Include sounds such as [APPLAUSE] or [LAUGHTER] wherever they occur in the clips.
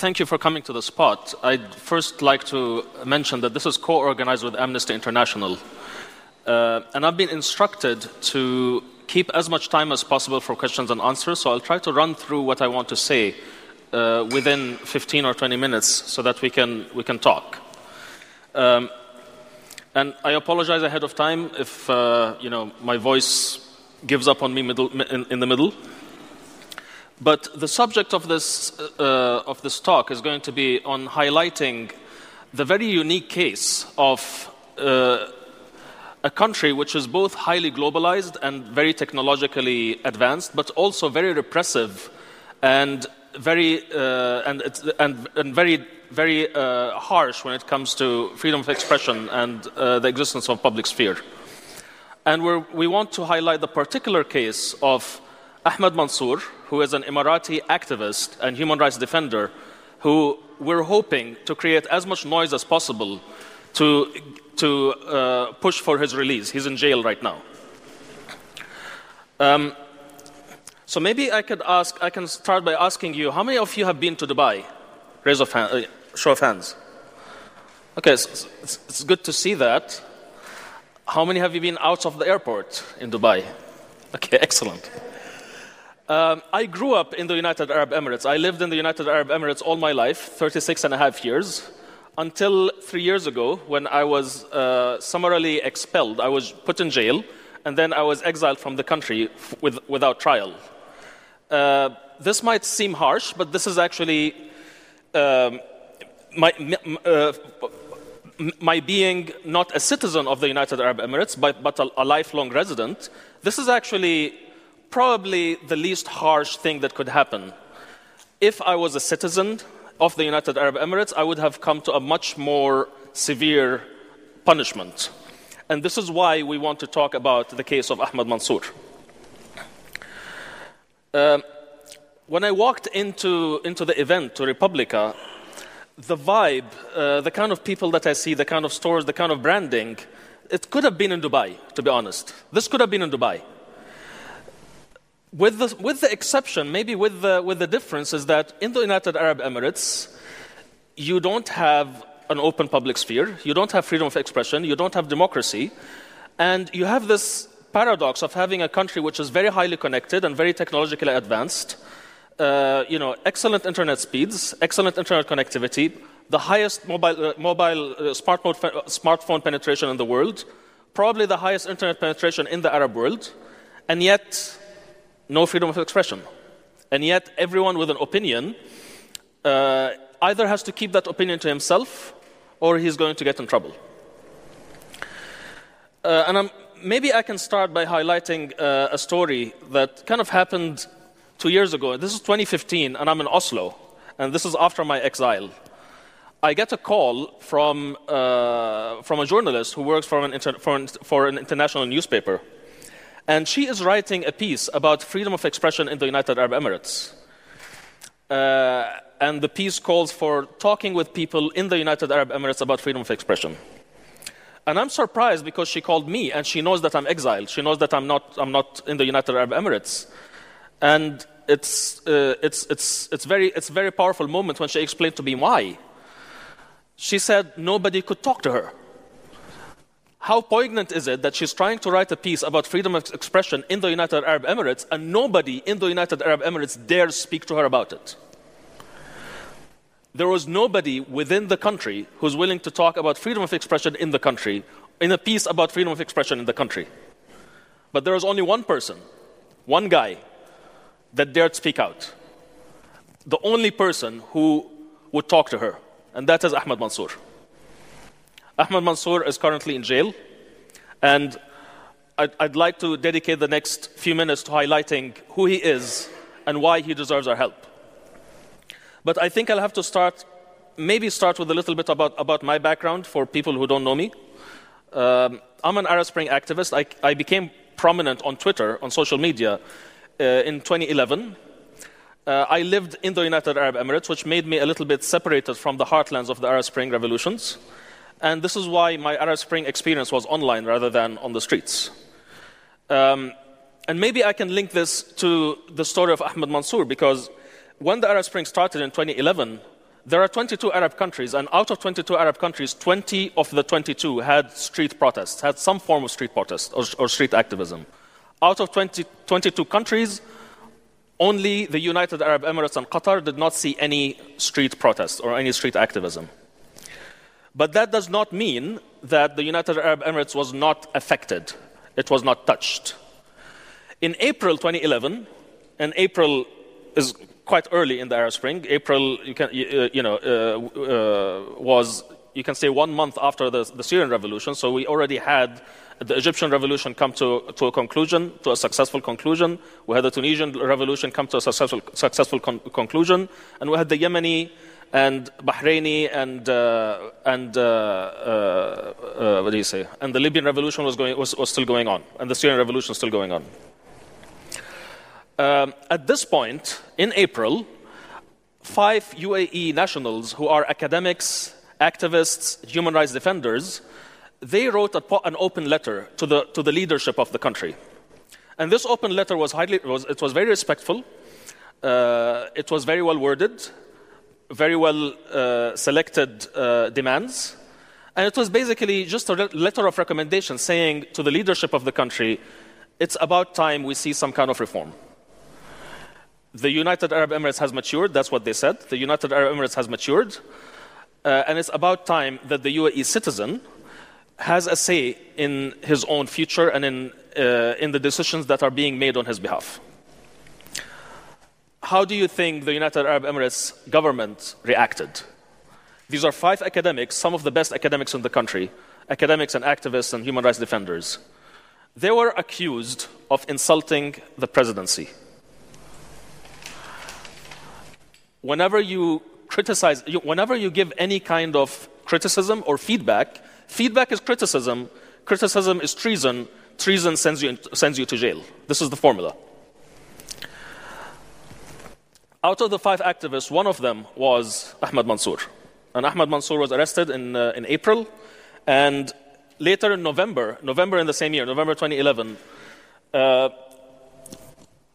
Thank you for coming to the spot. I'd first like to mention that this is co organized with Amnesty International. Uh, and I've been instructed to keep as much time as possible for questions and answers, so I'll try to run through what I want to say uh, within 15 or 20 minutes so that we can, we can talk. Um, and I apologize ahead of time if uh, you know, my voice gives up on me middle, in, in the middle. But the subject of this, uh, of this talk is going to be on highlighting the very unique case of uh, a country which is both highly globalized and very technologically advanced, but also very repressive and very uh, and, and, and very very uh, harsh when it comes to freedom of expression and uh, the existence of public sphere. And we we want to highlight the particular case of Ahmed Mansoor, who is an Emirati activist and human rights defender, who we're hoping to create as much noise as possible to, to uh, push for his release. He's in jail right now. Um, so maybe I could ask, I can start by asking you, how many of you have been to Dubai? Raise of hand, uh, show of hands. Okay, it's, it's, it's good to see that. How many have you been out of the airport in Dubai? Okay, [LAUGHS] excellent. Um, I grew up in the United Arab Emirates. I lived in the United Arab Emirates all my life, 36 and a half years, until three years ago when I was uh, summarily expelled. I was put in jail, and then I was exiled from the country with, without trial. Uh, this might seem harsh, but this is actually um, my, uh, my being not a citizen of the United Arab Emirates, but, but a, a lifelong resident. This is actually probably the least harsh thing that could happen. If I was a citizen of the United Arab Emirates, I would have come to a much more severe punishment. And this is why we want to talk about the case of Ahmad Mansoor. Um, when I walked into, into the event to re:publica, the vibe, uh, the kind of people that I see, the kind of stores, the kind of branding, it could have been in Dubai, to be honest. This could have been in Dubai. With the, with the exception, maybe with the, with the difference, is that in the United Arab Emirates, you don't have an open public sphere, you don't have freedom of expression, you don't have democracy, and you have this paradox of having a country which is very highly connected and very technologically advanced, uh, you know, excellent internet speeds, excellent internet connectivity, the highest mobile, uh, mobile uh, smart mode, smartphone penetration in the world, probably the highest internet penetration in the Arab world, and yet no freedom of expression. And yet, everyone with an opinion uh, either has to keep that opinion to himself or he's going to get in trouble. Uh, and I'm, maybe I can start by highlighting uh, a story that kind of happened two years ago. This is 2015, and I'm in Oslo, and this is after my exile. I get a call from, uh, from a journalist who works for an, inter- for, an, for an international newspaper. And she is writing a piece about freedom of expression in the United Arab Emirates. Uh, and the piece calls for talking with people in the United Arab Emirates about freedom of expression. And I'm surprised because she called me and she knows that I'm exiled. She knows that I'm not, I'm not in the United Arab Emirates. And it's, uh, it's, it's, it's, very, it's very powerful moment when she explained to me why. She said nobody could talk to her. How poignant is it that she's trying to write a piece about freedom of expression in the United Arab Emirates and nobody in the United Arab Emirates dares speak to her about it? There was nobody within the country who's willing to talk about freedom of expression in the country, in a piece about freedom of expression in the country. But there was only one person, one guy, that dared speak out. The only person who would talk to her, and that is Ahmed Mansoor. Ahmad Mansoor is currently in jail, and I'd, I'd, like to dedicate the next few minutes to highlighting who he is and why he deserves our help. But I think I'll have to start, maybe start with a little bit about, about my background for people who don't know me. Um, I'm an Arab Spring activist. I, I, became prominent on Twitter, on social media, uh, in 2011. Uh, I lived in the United Arab Emirates, which made me a little bit separated from the heartlands of the Arab Spring revolutions. And this is why my Arab Spring experience was online rather than on the streets. Um, and maybe I can link this to the story of Ahmed Mansoor because when the Arab Spring started in 2011, there are 22 Arab countries, and out of 22 Arab countries, 20 of the 22 had street protests, had some form of street protest or, or street activism. Out of 20, 22 countries, only the United Arab Emirates and Qatar did not see any street protest or any street activism. But that does not mean that the United Arab Emirates was not affected, it was not touched. In April 2011, and April is quite early in the Arab Spring, April, you, can, you know, uh, uh, was, you can say, one month after the, the Syrian revolution, so we already had the Egyptian revolution come to, to a conclusion, to a successful conclusion. We had the Tunisian revolution come to a successful, successful con- conclusion. And we had the Yemeni and Bahraini and, uh, and uh, uh, uh, what do you say? And the Libyan revolution was, going, was, was still going on. And the Syrian revolution was still going on. Um, at this point, in April, five UAE nationals who are academics, activists, human rights defenders, they wrote an open letter to the, to the leadership of the country. And this open letter was, highly, was, it was very respectful, uh, it was very well worded, very well uh, selected uh, demands, and it was basically just a letter of recommendation saying to the leadership of the country, it's about time we see some kind of reform. The United Arab Emirates has matured, that's what they said. The United Arab Emirates has matured, uh, and it's about time that the UAE citizen has a say in his own future and in, uh, in the decisions that are being made on his behalf. How do you think the United Arab Emirates government reacted? These are five academics, some of the best academics in the country, academics and activists and human rights defenders. They were accused of insulting the presidency. Whenever you criticize, whenever you give any kind of criticism or feedback, Feedback is criticism, criticism is treason, treason sends you, sends you to jail. This is the formula. Out of the five activists, one of them was Ahmad Mansoor. And Ahmad Mansoor was arrested in, uh, in April. And later in November, November in the same year, November 2011, uh,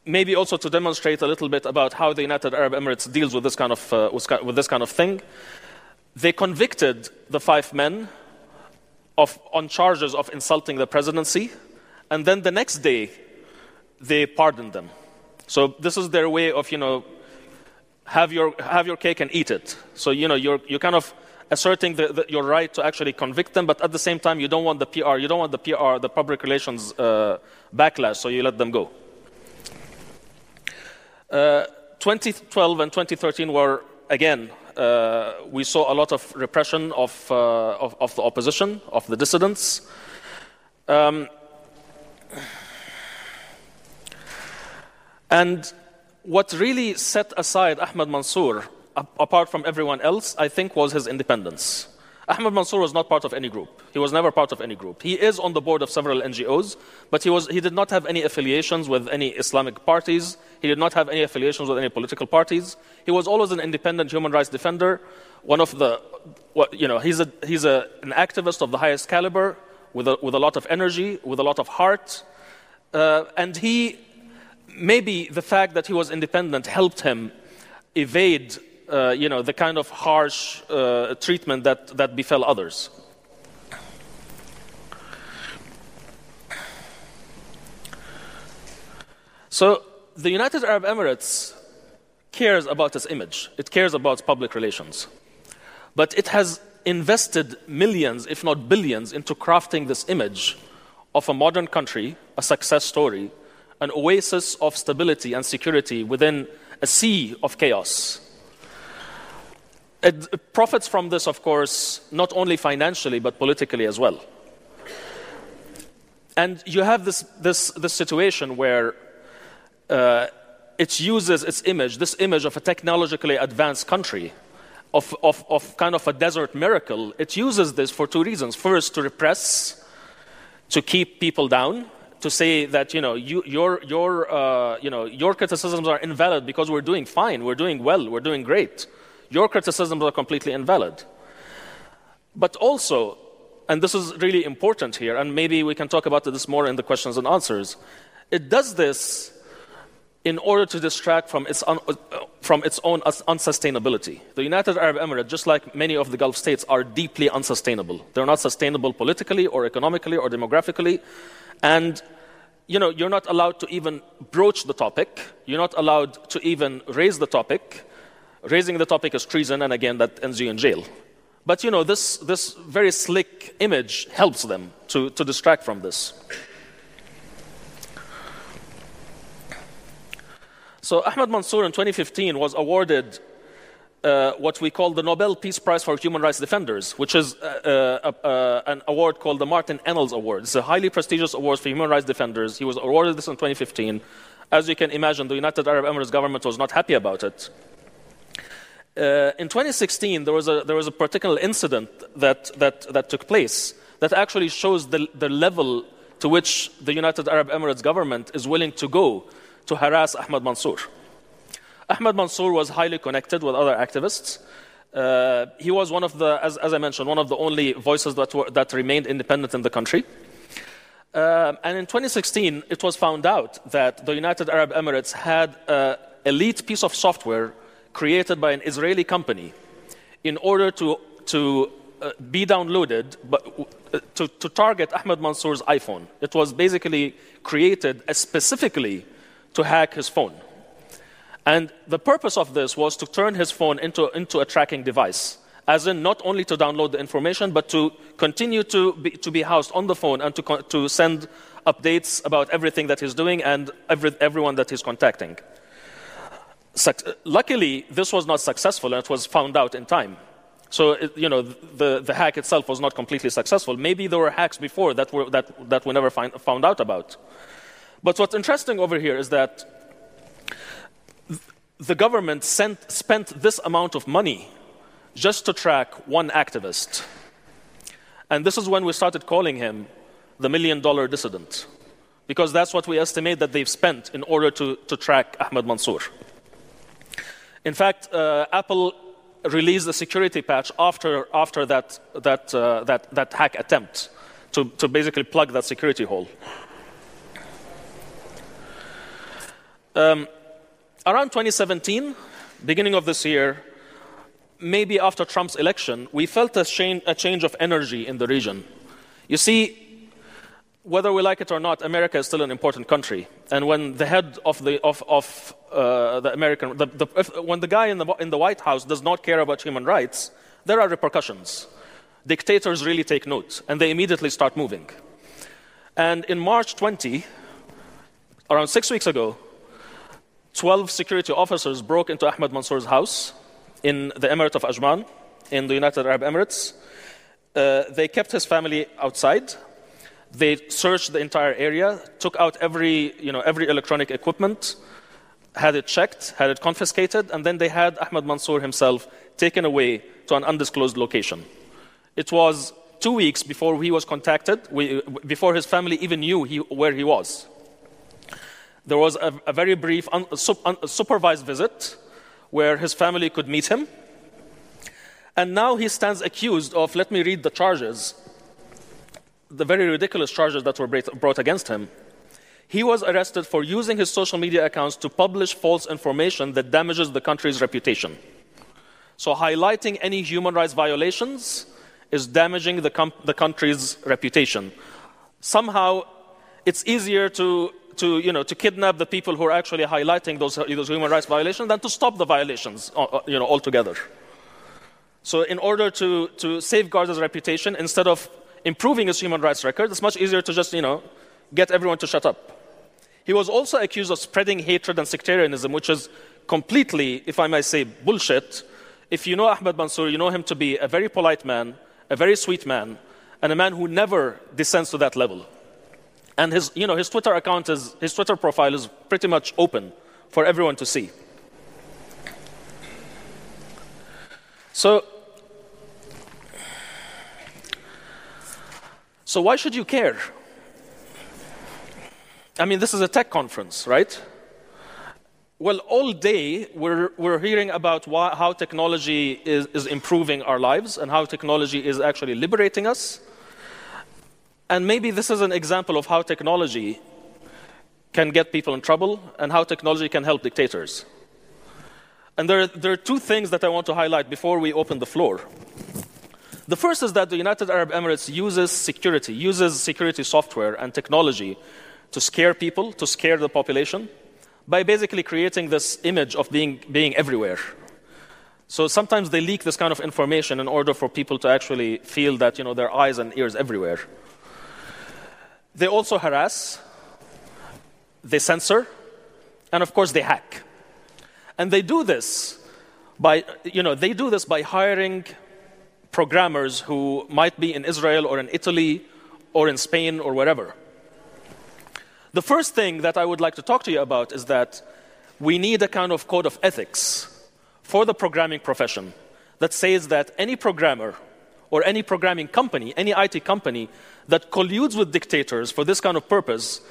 maybe also to demonstrate a little bit about how the United Arab Emirates deals with this kind of, uh, with this kind of thing, they convicted the five men of, on charges of insulting the presidency, and then the next day they pardoned them. So this is their way of, you know, have your, have your cake and eat it. So, you know, you're, you're kind of asserting the, the, your right to actually convict them, but at the same time, you don't want the PR, you don't want the PR, the public relations uh, backlash, so you let them go. Uh, 2012 and 2013 were, again, uh, we saw a lot of repression of, uh, of, of, the opposition, of the dissidents. Um, and what really set aside Ahmed Mansoor, apart from everyone else, I think was his independence. Ahmed Mansoor was not part of any group. He was never part of any group. He is on the board of several NGOs, but he, was, he did not have any affiliations with any Islamic parties. He did not have any affiliations with any political parties. He was always an independent human rights defender. One of the, you know, he's, a, he's a, an activist of the highest caliber with a, with a lot of energy, with a lot of heart. Uh, and he, maybe the fact that he was independent helped him evade uh, you know, the kind of harsh uh, treatment that, that befell others. So the United Arab Emirates cares about its image, it cares about public relations. But it has invested millions, if not billions, into crafting this image of a modern country, a success story, an oasis of stability and security within a sea of chaos. It profits from this, of course, not only financially, but politically as well. And you have this, this, this situation where uh, it uses its image, this image of a technologically advanced country, of, of, of kind of a desert miracle. It uses this for two reasons. First, to repress, to keep people down, to say that you know you, your your uh, you know your criticisms are invalid because we're doing fine, we're doing well, we're doing great. Your criticisms are completely invalid. But also, and this is really important here, and maybe we can talk about this more in the questions and answers, it does this in order to distract from its, un- from its own unsustainability. The United Arab Emirates, just like many of the Gulf states, are deeply unsustainable. They're not sustainable politically or economically or demographically. And you know, you're not allowed to even broach the topic. You're not allowed to even raise the topic. Raising the topic is treason, and again, that ends you in jail. But you know, this, this very slick image helps them to, to distract from this. So Ahmed Mansoor in 2015 was awarded uh, what we call the Nobel Peace Prize for Human Rights Defenders, which is uh, uh, uh, an award called the Martin Ennals Award. It's a highly prestigious award for human rights defenders. He was awarded this in 2015. As you can imagine, the United Arab Emirates government was not happy about it. Uh, in 2016, there was, a, there was a particular incident that, that, that took place that actually shows the, the level to which the United Arab Emirates government is willing to go to harass Ahmad Mansoor. Ahmad Mansoor was highly connected with other activists. Uh, he was one of the, as, as, I mentioned, one of the only voices that, were, that remained independent in the country. Uh, and in 2016, it was found out that the United Arab Emirates had an elite piece of software created by an Israeli company in order to, to uh, be downloaded but, uh, to, to target Ahmed Mansoor's iPhone. It was basically created specifically to hack his phone. And the purpose of this was to turn his phone into, into a tracking device, as in not only to download the information, but to continue to be, to be housed on the phone and to, to send updates about everything that he's doing and every, everyone that he's contacting. luckily, this was not successful and it was found out in time. So, it, you know, the, the hack itself was not completely successful. Maybe there were hacks before that, were, that, that we never find, found out about. But what's interesting over here is that the government sent, spent this amount of money just to track one activist. And this is when we started calling him the million dollar dissident, because that's what we estimate that they've spent in order to, to track Ahmed Mansoor. In fact, uh, Apple released a security patch after, after that, that, uh, that, that hack attempt to, to basically plug that security hole. Um, around 2017, beginning of this year, maybe after Trump's election, we felt a change, a change of energy in the region. You see, whether we like it or not, America is still an important country. And when the head of the, of, of, uh, the American, the, the, if, when the guy in the, in the White House does not care about human rights, there are repercussions. Dictators really take note, and they immediately start moving. And in March 20, around six weeks ago, 12 security officers broke into Ahmed Mansoor's house in the Emirate of Ajman in the United Arab Emirates. Uh, they kept his family outside. They searched the entire area, took out every, you know, every electronic equipment, had it checked, had it confiscated, and then they had Ahmed Mansoor himself taken away to an undisclosed location. It was two weeks before he was contacted, we, before his family even knew he, where he was. There was a, a very brief un, un, supervised visit where his family could meet him. And now he stands accused of, let me read the charges, the very ridiculous charges that were brought against him. He was arrested for using his social media accounts to publish false information that damages the country's reputation. So, highlighting any human rights violations is damaging the, com- the country's reputation. Somehow, it's easier to to, you know, to kidnap the people who are actually highlighting those, those human rights violations than to stop the violations uh, uh, you know, altogether. So, in order to, to safeguard his reputation, instead of improving his human rights record, it's much easier to just you know, get everyone to shut up. He was also accused of spreading hatred and sectarianism, which is completely, if I may say, bullshit. If you know Ahmed Mansoor, you know him to be a very polite man, a very sweet man, and a man who never descends to that level. And his, you know, his Twitter account is, his Twitter profile is pretty much open for everyone to see. So, so why should you care? I mean, this is a tech conference, right? Well, all day we're, we're hearing about why, how technology is, is improving our lives and how technology is actually liberating us and maybe this is an example of how technology can get people in trouble and how technology can help dictators. And there, there are two things that I want to highlight before we open the floor. The first is that the United Arab Emirates uses security, uses security software and technology to scare people, to scare the population, by basically creating this image of being, being everywhere. So sometimes they leak this kind of information in order for people to actually feel that you know, their eyes and ears everywhere. They also harass, they censor, and of course they hack. And they do this by, you know, they do this by hiring programmers who might be in Israel or in Italy or in Spain or wherever. The first thing that I would like to talk to you about is that we need a kind of code of ethics for the programming profession that says that any programmer or any programming company, any IT company that colludes with dictators for this kind of purpose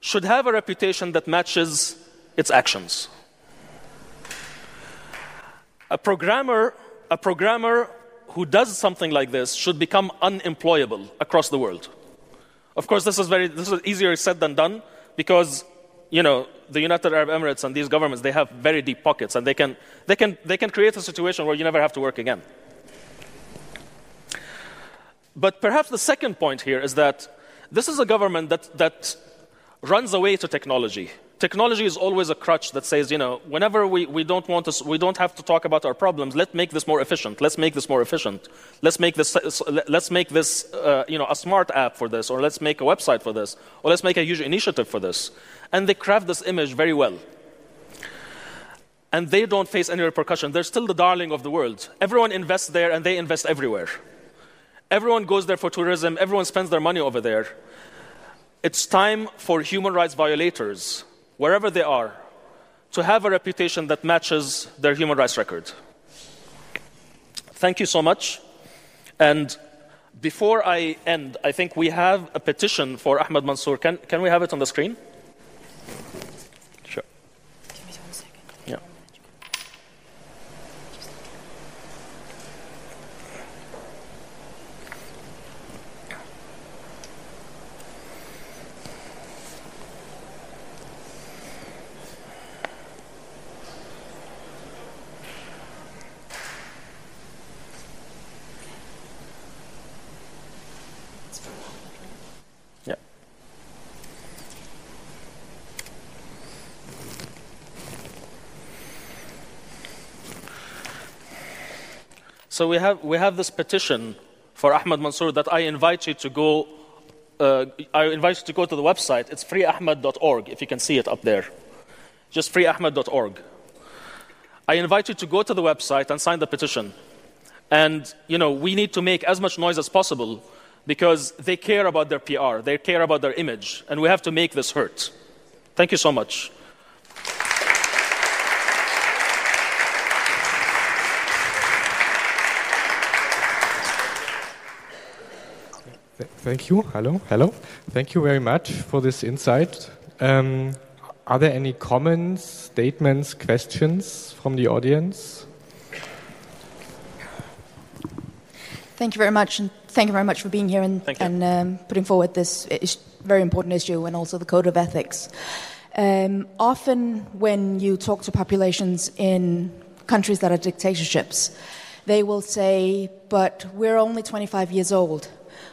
should have a reputation that matches its actions. A programmer, a programmer who does something like this should become unemployable across the world. Of course, this is, very, this is easier said than done because you know, the United Arab Emirates and these governments, they have very deep pockets and they can, they can, they can create a situation where you never have to work again. But perhaps the second point here is that this is a government that, that runs away to technology. Technology is always a crutch that says, you know, whenever we, we, don't want to, we don't have to talk about our problems, let's make this more efficient. Let's make this more efficient. Let's make this, let's make this uh, you know, a smart app for this, or let's make a website for this, or let's make a huge initiative for this and they craft this image very well. And they don't face any repercussion. They're still the darling of the world. Everyone invests there and they invest everywhere. Everyone goes there for tourism, everyone spends their money over there. It's time for human rights violators, wherever they are, to have a reputation that matches their human rights record. Thank you so much. And before I end, I think we have a petition for Ahmed Mansoor. Can, can we have it on the screen? So we have, we have this petition for Ahmed Mansoor that I invite you to go. Uh, I invite you to go to the website. It's freeahmed.org, if you can see it up there. Just freeahmed.org. I invite you to go to the website and sign the petition. And, you know, we need to make as much noise as possible because they care about their PR, they care about their image, and we have to make this hurt. Thank you so much. Thank you. Hello. Hello. Thank you very much for this insight. Um, are there any comments, statements, questions from the audience? Thank you very much, and thank you very much for being here and, and um, putting forward this very important issue and also the code of ethics. Um, often, when you talk to populations in countries that are dictatorships, they will say, But we're only 25 years old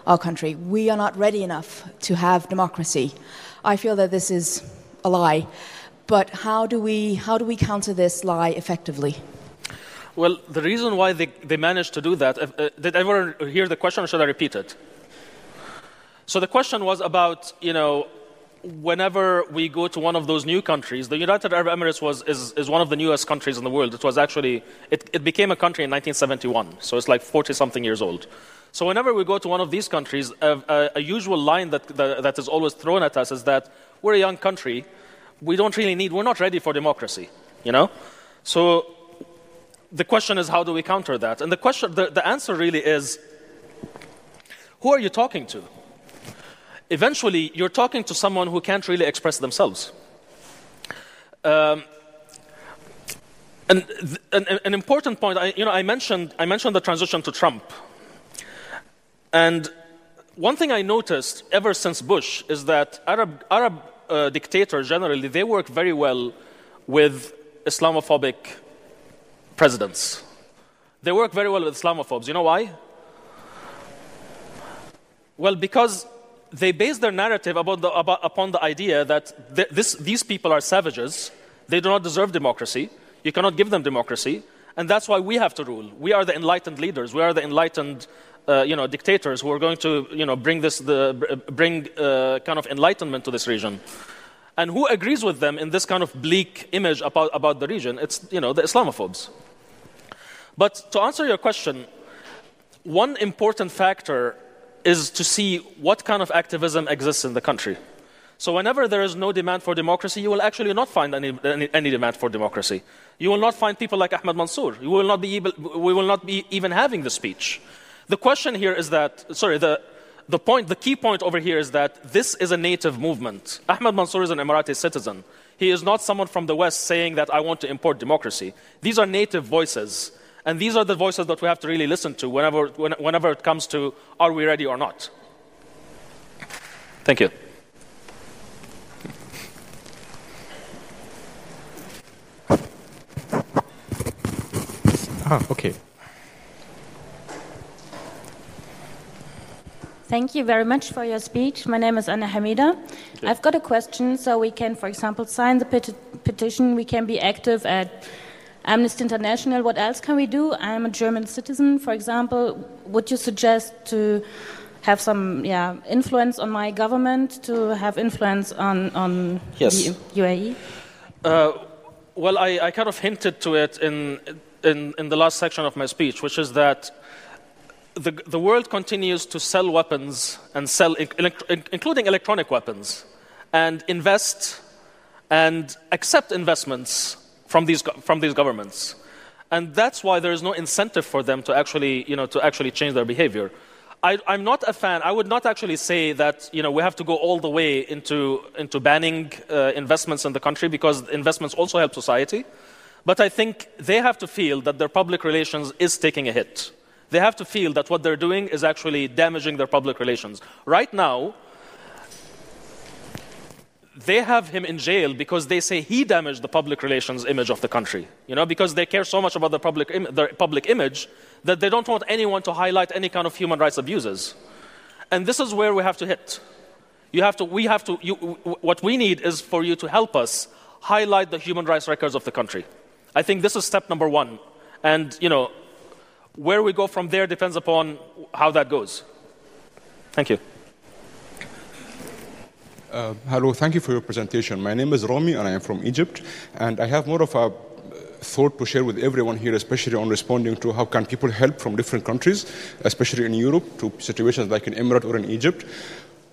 our country. We are not ready enough to have democracy. I feel that this is a lie. But how do we, how do we counter this lie effectively? Well, the reason why they, they managed to do that, uh, did everyone hear the question or should I repeat it? So the question was about, you know, whenever we go to one of those new countries, the United Arab Emirates was, is, is one of the newest countries in the world. It was actually, it, it became a country in 1971, so it's like 40 something years old. So whenever we go to one of these countries, a, a, a usual line that, that, that is always thrown at us is that we're a young country, we don't really need, we're not ready for democracy, you know? So the question is, how do we counter that? And the question, the, the answer really is, who are you talking to? Eventually, you're talking to someone who can't really express themselves. Um, and, and, an important point, I, you know, I mentioned, I mentioned the transition to Trump. And one thing I noticed ever since Bush is that Arab, Arab uh, dictators generally, they work very well with Islamophobic presidents. They work very well with Islamophobes. You know why? Well, because they base their narrative about the, about, upon the idea that th- this, these people are savages, they do not deserve democracy, you cannot give them democracy, and that's why we have to rule. We are the enlightened leaders, we are the enlightened uh, you know, dictators who are going to you know, bring, this, the, bring uh, kind of enlightenment to this region. And who agrees with them in this kind of bleak image about, about the region? It's you know, the Islamophobes. But to answer your question, one important factor is to see what kind of activism exists in the country. So, whenever there is no demand for democracy, you will actually not find any, any, any, demand for democracy. You will not find people like Ahmed Mansoor. You will not be able, we will not be even having the speech. The question here is that, sorry, the, the point, the key point over here is that this is a native movement. Ahmed Mansoor is an Emirati citizen. He is not someone from the West saying that I want to import democracy. These are native voices. And these are the voices that we have to really listen to whenever, whenever it comes to are we ready or not. Thank you. Ah, okay. Thank you very much for your speech. My name is Anna Hamida. I've got a question. So we can, for example, sign the peti petition. We can be active at Amnesty International, what else can we do? I'm a German citizen, for example. Would you suggest to have some yeah, influence on my government, to have influence on, on yes. the UAE? Uh, well, I, I, kind of hinted to it in, in, in, the last section of my speech, which is that the, the world continues to sell weapons and sell, including electronic weapons, and invest and accept investments from these, from these governments. And that's why there is no incentive for them to actually, you know, to actually change their behavior. I, am not a fan. I would not actually say that you know, we have to go all the way into, into banning uh, investments in the country because investments also help society. But I think they have to feel that their public relations is taking a hit. They have to feel that what they're doing is actually damaging their public relations. Right now, they have him in jail because they say he damaged the public relations image of the country. You know, because they care so much about the public, Im- their public image that they don't want anyone to highlight any kind of human rights abuses. And this is where we have to hit. You have to, we have to, you, what we need is for you to help us highlight the human rights records of the country. I think this is step number one. And, you know, where we go from there depends upon how that goes. Thank you. Uh, hello, thank you for your presentation. My name is Romy and I am from Egypt. And I have more of a thought to share with everyone here, especially on responding to how can people help from different countries, especially in Europe, to situations like in Emirates or in Egypt.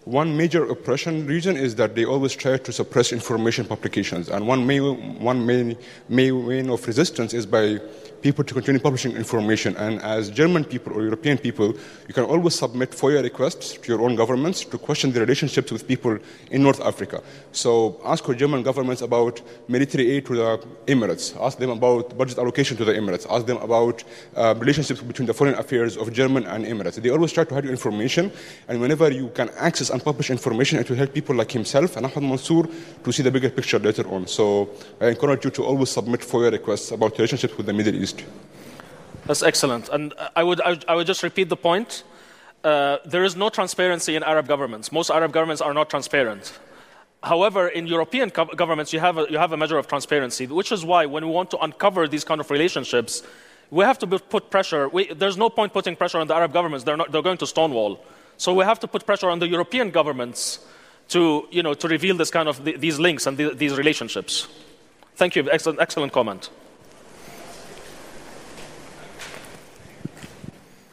One major oppression reason is that they always try to suppress information publications. And one main, one main, main way of resistance is by people to continue publishing information. And as German people or European people, you can always submit FOIA requests to your own governments to question the relationships with people in North Africa. So ask your German governments about military aid to the Emirates. Ask them about budget allocation to the Emirates. Ask them about uh, relationships between the foreign affairs of German and Emirates. They always try to hide information. And whenever you can access and publish information, it will help people like himself and Ahmed Mansoor to see the bigger picture later on. So I encourage you to always submit FOIA requests about relationships with the Middle East. That's excellent. And I would, I would just repeat the point. Uh, there is no transparency in Arab governments. Most Arab governments are not transparent. However, in European governments, you have, a, you have a measure of transparency, which is why when we want to uncover these kind of relationships, we have to put pressure. We, there's no point putting pressure on the Arab governments. They're, not, they're going to stonewall. So we have to put pressure on the European governments to, you know, to reveal this kind of, these links and these relationships. Thank you. Excellent, excellent comment.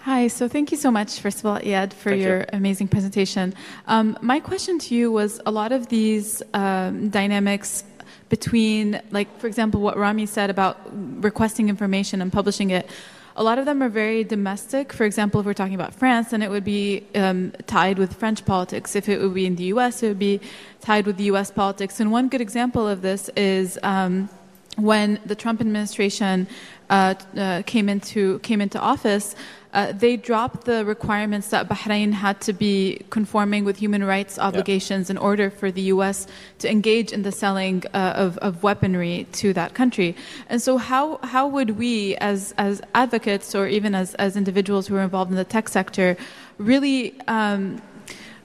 Hi, so thank you so much, first of all, Iyad, for thank your you. amazing presentation. Um, my question to you was a lot of these um, dynamics between, like, for example, what Rami said about requesting information and publishing it. A lot of them are very domestic. For example, if we're talking about France, then it would be um, tied with French politics. If it would be in the US, it would be tied with the US politics. And one good example of this is um, when the Trump administration uh, uh, came into came into office, uh, they dropped the requirements that Bahrain had to be conforming with human rights obligations yeah. in order for the U.S. to engage in the selling uh, of, of weaponry to that country. And so, how, how would we, as, as advocates or even as, as individuals who are involved in the tech sector, really um,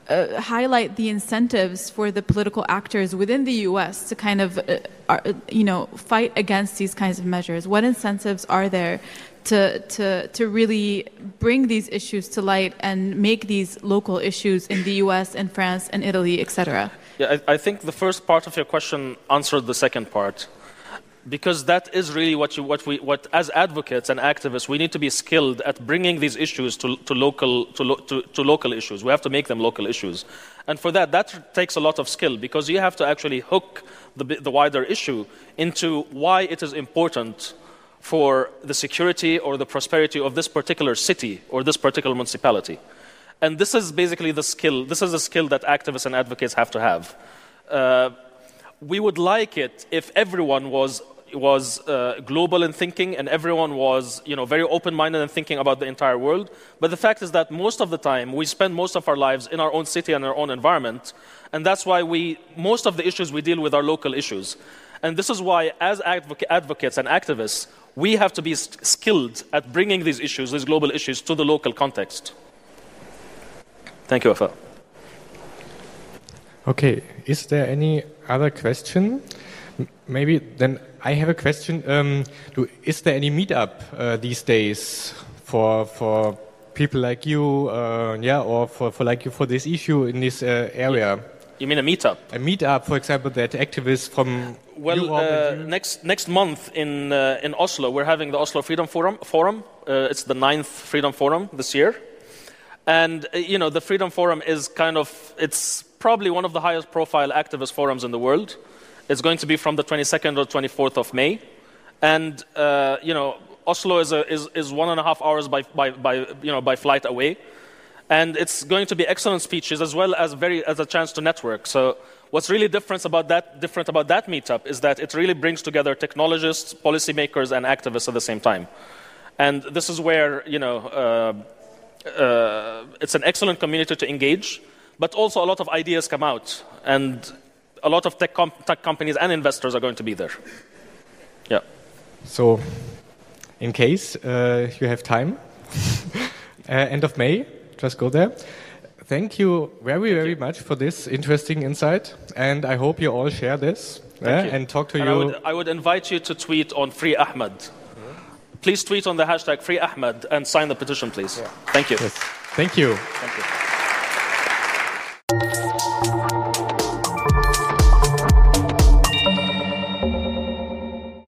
uh, highlight the incentives for the political actors within the U.S. to kind of, uh, uh, you know, fight against these kinds of measures? What incentives are there to, to, to really bring these issues to light and make these local issues in the US and France and Italy, etc.? Yeah, I, I think the first part of your question answered the second part because that is really what, you, what we, what as advocates and activists, we need to be skilled at bringing these issues to, to, local, to, lo, to, to, local issues. We have to make them local issues. And for that, that takes a lot of skill because you have to actually hook the, the wider issue into why it is important for the security or the prosperity of this particular city or this particular municipality. And this is basically the skill, this is the skill that activists and advocates have to have. Uh, we would like it if everyone was was uh, global in thinking and everyone was you know, very open minded in thinking about the entire world. But the fact is that most of the time we spend most of our lives in our own city and our own environment. And that's why we, most of the issues we deal with are local issues. And this is why, as advoc- advocates and activists, we have to be skilled at bringing these issues, these global issues, to the local context. Thank you, Afa. Okay, is there any other question? Maybe then I have a question. Um, do, is there any meetup uh, these days for for people like you, uh, yeah, or for, for like you for this issue in this uh, area? You mean a meetup? A meetup, for example, that activists from well, uh, next next month in uh, in Oslo, we're having the Oslo Freedom Forum. Forum. Uh, it's the ninth Freedom Forum this year, and you know the Freedom Forum is kind of it's probably one of the highest profile activist forums in the world. It's going to be from the 22nd or 24th of May. And, uh, you know, Oslo is, a, is, is one and a half hours by, by, by, you know, by flight away. And it's going to be excellent speeches as well as, very, as a chance to network. So what's really different about, that, different about that meetup is that it really brings together technologists, policymakers, and activists at the same time. And this is where, you know, uh, uh, it's an excellent community to engage, but also a lot of ideas come out. And a lot of tech, com- tech companies and investors are going to be there. Yeah. So, in case uh, you have time, [LAUGHS] uh, end of May, just go there. Thank you very, very much for this interesting insight, and I hope you all share this uh, and talk to and you. I would, I would, invite you to tweet on Free Ahmed. Please tweet on the hashtag Free Ahmed and sign the petition, please. Yeah. Thank you. Yes. Thank you. Thank you.